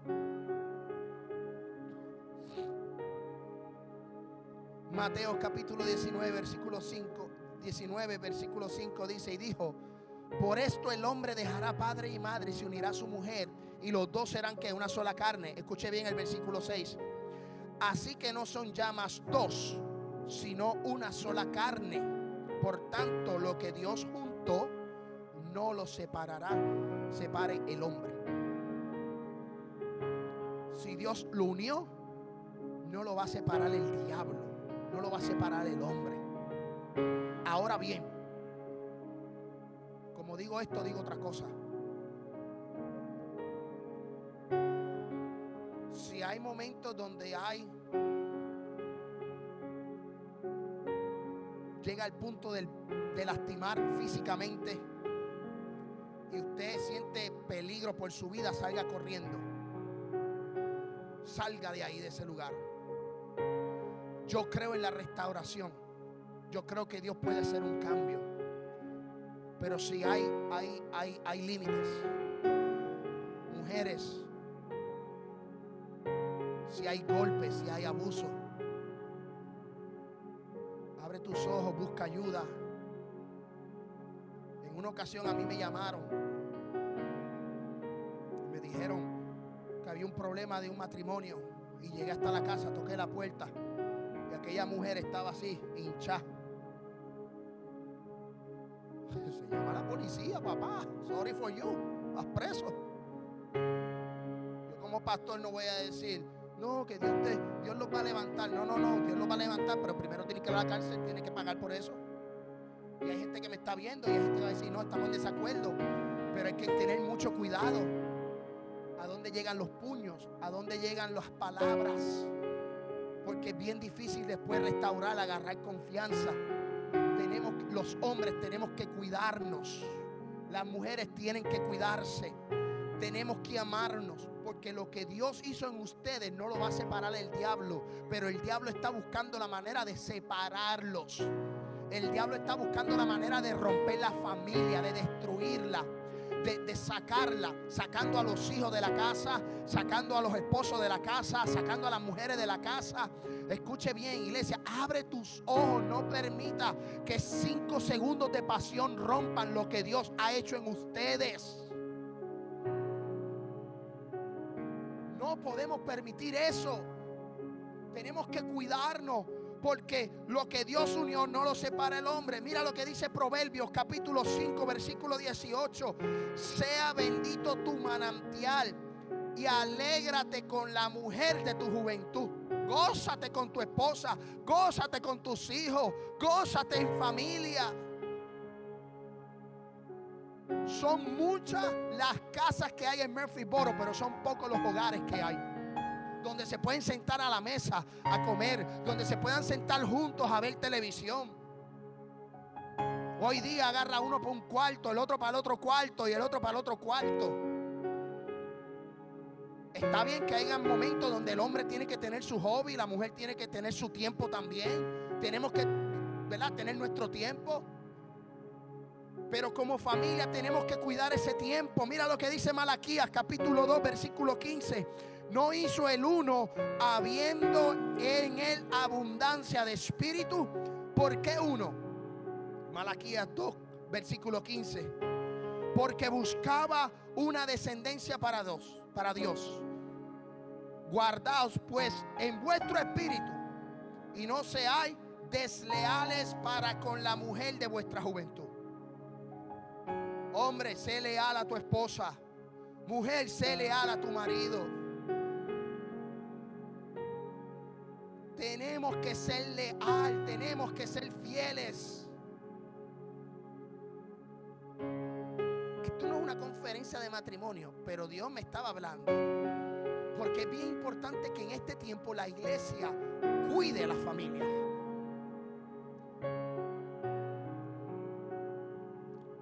Mateo capítulo 19, versículo 5. 19, versículo 5 dice y dijo, por esto el hombre dejará padre y madre y se unirá a su mujer y los dos serán que una sola carne. Escuche bien el versículo 6. Así que no son ya más dos, sino una sola carne. Por tanto, lo que Dios juntó, no lo separará, separe el hombre. Si Dios lo unió, no lo va a separar el diablo, no lo va a separar el hombre. Ahora bien, como digo esto, digo otra cosa. Si hay momentos donde hay llega al punto de lastimar físicamente, y usted siente peligro por su vida, salga corriendo. Salga de ahí, de ese lugar. Yo creo en la restauración. Yo creo que Dios puede hacer un cambio. Pero si hay, hay, hay, hay límites. Mujeres, si hay golpes, si hay abuso, tus ojos, busca ayuda. En una ocasión a mí me llamaron dijeron que había un problema de un matrimonio y llegué hasta la casa, toqué la puerta y aquella mujer estaba así, hinchada. Se llama la policía, papá. Sorry for you. Vas preso. Yo como pastor no voy a decir, no, que Dios, te, Dios los va a levantar. No, no, no, Dios los va a levantar, pero primero tiene que ir a la cárcel, tiene que pagar por eso. Y hay gente que me está viendo y hay gente que va a decir, no, estamos en desacuerdo. Pero hay que tener mucho cuidado a dónde llegan los puños, a dónde llegan las palabras. Porque es bien difícil después restaurar, agarrar confianza. Tenemos, los hombres tenemos que cuidarnos. Las mujeres tienen que cuidarse. Tenemos que amarnos. Porque lo que Dios hizo en ustedes no lo va a separar el diablo. Pero el diablo está buscando la manera de separarlos. El diablo está buscando la manera de romper la familia, de destruirla de, sacarla, sacando a los hijos de la casa, sacando a los esposos de la casa, sacando a las mujeres de la casa. Escuche bien, iglesia, abre tus ojos, no permita que cinco segundos de pasión rompan lo que Dios ha hecho en ustedes. No podemos permitir eso. Tenemos que cuidarnos porque lo que Dios unió no lo separa el hombre. Mira lo que dice Proverbios capítulo 5 versículo 18. Sea bendito tu manantial y alégrate con la mujer de tu juventud. Gózate con tu esposa, gózate con tus hijos, gózate en familia. Son muchas las casas que hay en Murphyboro, pero son pocos los hogares que hay donde se pueden sentar a la mesa a comer, donde se puedan sentar juntos a ver televisión. Hoy día agarra uno para un cuarto, el otro para el otro cuarto y el otro para el otro cuarto. Está bien que haya momentos donde el hombre tiene que tener su hobby, la mujer tiene que tener su tiempo también. Tenemos que, ¿verdad? Tener nuestro tiempo. Pero como familia tenemos que cuidar ese tiempo. Mira lo que dice Malaquías capítulo 2 versículo 15 no hizo el uno habiendo en él abundancia de espíritu. ¿Por qué uno? Malaquías 2, versículo 15. Porque buscaba una descendencia para dos, para Dios. Guardaos pues en vuestro espíritu y no seáis desleales para con la mujer de vuestra juventud. Hombre, sé leal a tu esposa. Mujer, sé leal a tu marido. Tenemos que ser leal, tenemos que ser fieles. Esto no es una conferencia de matrimonio, pero Dios me estaba hablando. Porque es bien importante que en este tiempo la iglesia cuide a la familia.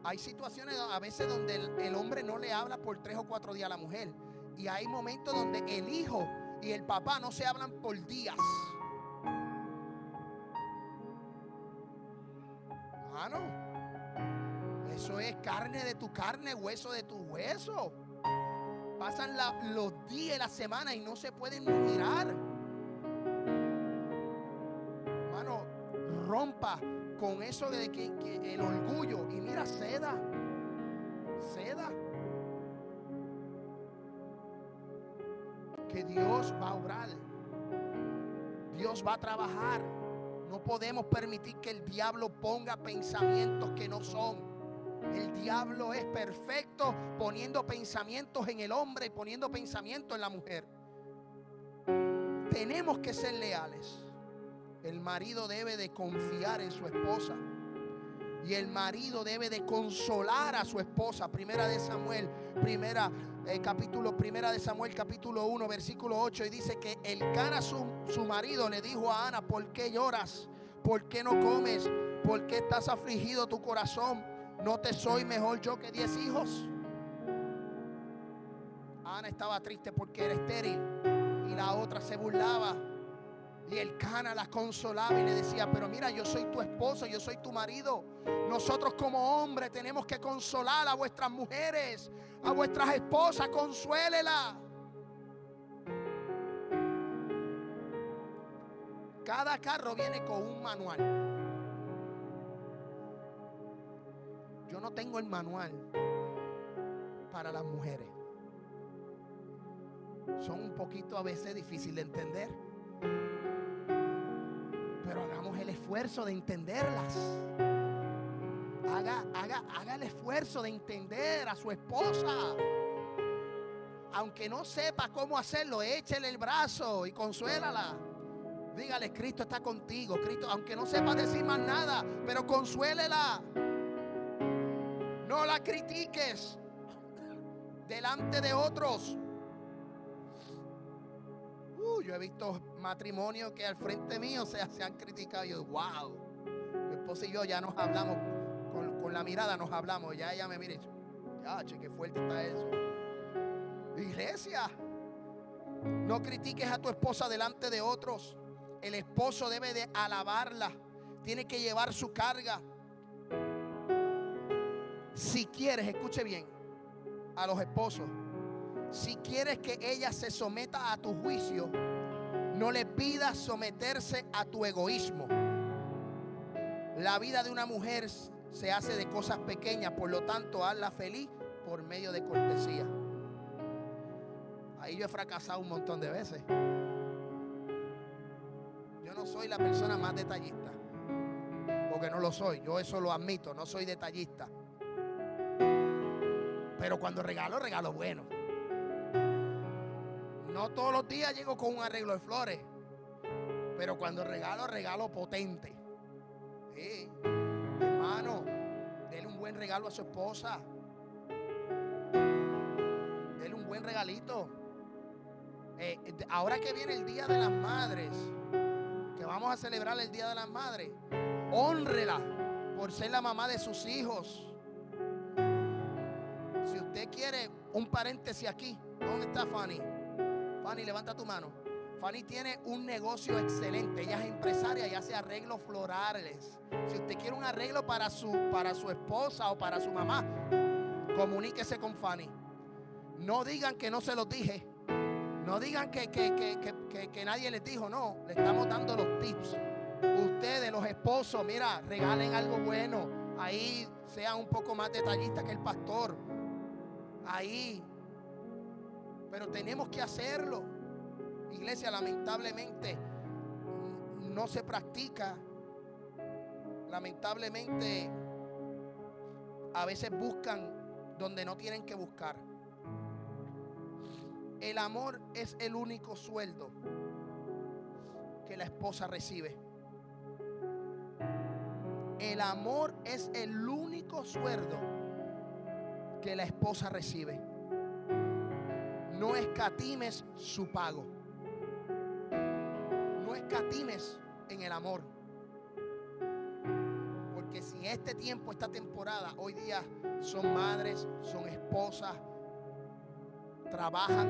Hay situaciones a veces donde el, hombre no le habla por tres o cuatro días a la mujer. Y hay momentos donde el hijo y el papá no se hablan por días. eso es carne de tu carne, hueso de tu hueso. Pasan los días de la semana y no se pueden mirar. Rompa con eso de que, el orgullo. Y mira, ceda. Ceda. Que Dios va a obrar. Dios va a trabajar. No podemos permitir que el diablo ponga pensamientos que no son. El diablo es perfecto poniendo pensamientos en el hombre y poniendo pensamientos en la mujer. Tenemos que ser leales. El marido debe de confiar en su esposa. Y el marido debe de consolar a su esposa. Primera de Samuel, primera eh, capítulo, primera de Samuel, capítulo 1, versículo 8. Y dice que el cara su, su marido le dijo a Ana, ¿por qué lloras? ¿Por qué no comes? ¿Por qué estás afligido tu corazón? ¿No te soy mejor yo que diez hijos? Ana estaba triste porque era estéril y la otra se burlaba. Y el cana la consolaba y le decía, pero mira, yo soy tu esposo, yo soy tu marido. Nosotros como hombres tenemos que consolar a vuestras mujeres, a vuestras esposas, consuélela. Cada carro viene con un manual. Yo no tengo el manual para las mujeres. Son un poquito a veces difíciles de entender esfuerzo de entenderlas. Haga, haga, haga el esfuerzo de entender a su esposa. Aunque no sepa cómo hacerlo, échele el brazo y consuélala. Dígale, Cristo está contigo. Cristo, aunque no sepa decir más nada, pero consuélela. No la critiques delante de otros. Uh, yo he visto matrimonios que al frente mío se, han criticado. Yo, wow. Mi esposa y yo ya nos hablamos, con, la mirada nos hablamos. Ya ella me mire, Ya, che, qué fuerte está eso. Iglesia, no critiques a tu esposa delante de otros. El esposo debe de alabarla. Tiene que llevar su carga. Si quieres, escuche bien, a los esposos. Si quieres que ella se someta a tu juicio, no le pidas someterse a tu egoísmo. La vida de una mujer se hace de cosas pequeñas, por lo tanto, hazla feliz por medio de cortesía. Ahí yo he fracasado un montón de veces. Yo no soy la persona más detallista, porque no lo soy. Yo eso lo admito, no soy detallista. Pero cuando regalo, regalo bueno. No todos los días llego con un arreglo de flores. Pero cuando regalo, regalo potente. Sí. Hermano, dele un buen regalo a su esposa. Dele un buen regalito. Eh, ahora que viene el Día de las Madres, que vamos a celebrar el Día de las Madres, honrela por ser la mamá de sus hijos. Si usted quiere un paréntesis aquí, ¿dónde está Fanny? Fanny, levanta tu mano. Fanny tiene un negocio excelente. Ella es empresaria y hace arreglos florales. Si usted quiere un arreglo para su, para su esposa o para su mamá, comuníquese con Fanny. No digan que no se los dije. No digan que, que, nadie les dijo. No, le estamos dando los tips. Ustedes, los esposos, mira, regalen algo bueno. Ahí sean un poco más detallistas que el pastor. Ahí pero tenemos que hacerlo. Iglesia, lamentablemente no se practica. Lamentablemente a veces buscan donde no tienen que buscar. El amor es el único sueldo que la esposa recibe. El amor es el único sueldo que la esposa recibe no escatimes su pago. No escatimes en el amor. Porque si este tiempo, esta temporada, hoy día son madres, son esposas, trabajan.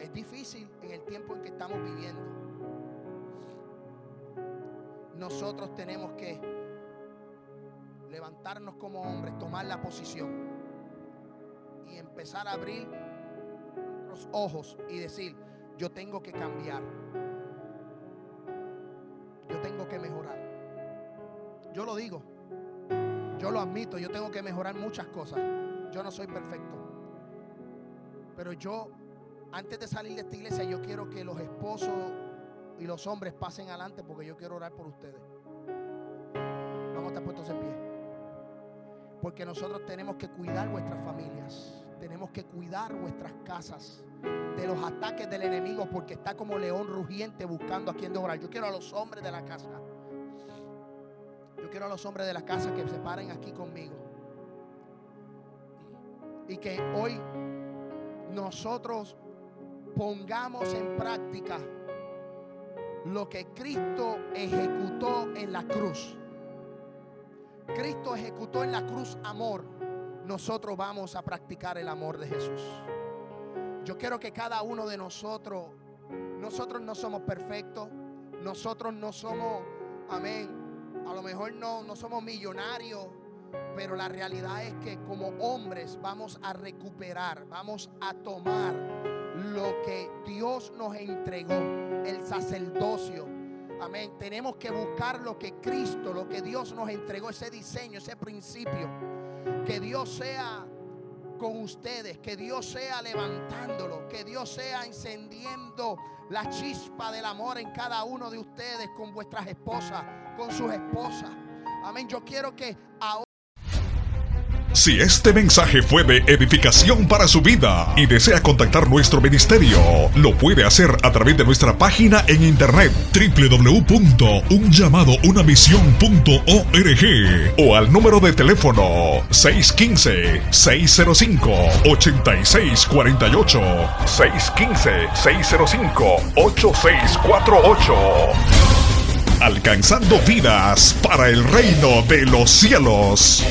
Es difícil en el tiempo en que estamos viviendo. Nosotros tenemos que levantarnos como hombres, tomar la posición y empezar a abrir los ojos y decir, yo tengo que cambiar. Yo tengo que mejorar. Yo lo digo. Yo lo admito, yo tengo que mejorar muchas cosas. Yo no soy perfecto. Pero yo, antes de salir de esta iglesia, yo quiero que los esposos y los hombres pasen adelante porque yo quiero orar por ustedes. Vamos a estar puestos en pie. Porque nosotros tenemos que cuidar nuestras familias. Tenemos que cuidar nuestras casas de los ataques del enemigo porque está como león rugiente buscando a quien devorar. Yo quiero a los hombres de la casa. Yo quiero a los hombres de la casa que se paren aquí conmigo. Y que hoy nosotros pongamos en práctica lo que Cristo ejecutó en la cruz. Cristo ejecutó en la cruz amor, nosotros vamos a practicar el amor de Jesús. Yo quiero que cada uno de nosotros, nosotros no somos perfectos, nosotros no somos, amén, a lo mejor no, no somos millonarios, pero la realidad es que como hombres vamos a recuperar, vamos a tomar lo que Dios nos entregó, el sacerdocio Amén. Tenemos que buscar lo que Cristo, lo que Dios nos entregó, ese diseño, ese principio. Que Dios sea con ustedes, que Dios sea levantándolo, que Dios sea encendiendo la chispa del amor en cada uno de ustedes con vuestras esposas, con sus esposas. Amén. Yo quiero que ahora... Si este mensaje fue de edificación para su vida y desea contactar nuestro ministerio, lo puede hacer a través de nuestra página en internet www.unllamadounamisión.org o al número de teléfono 615-605-8648 615-605-8648 alcanzando vidas para el reino de los cielos.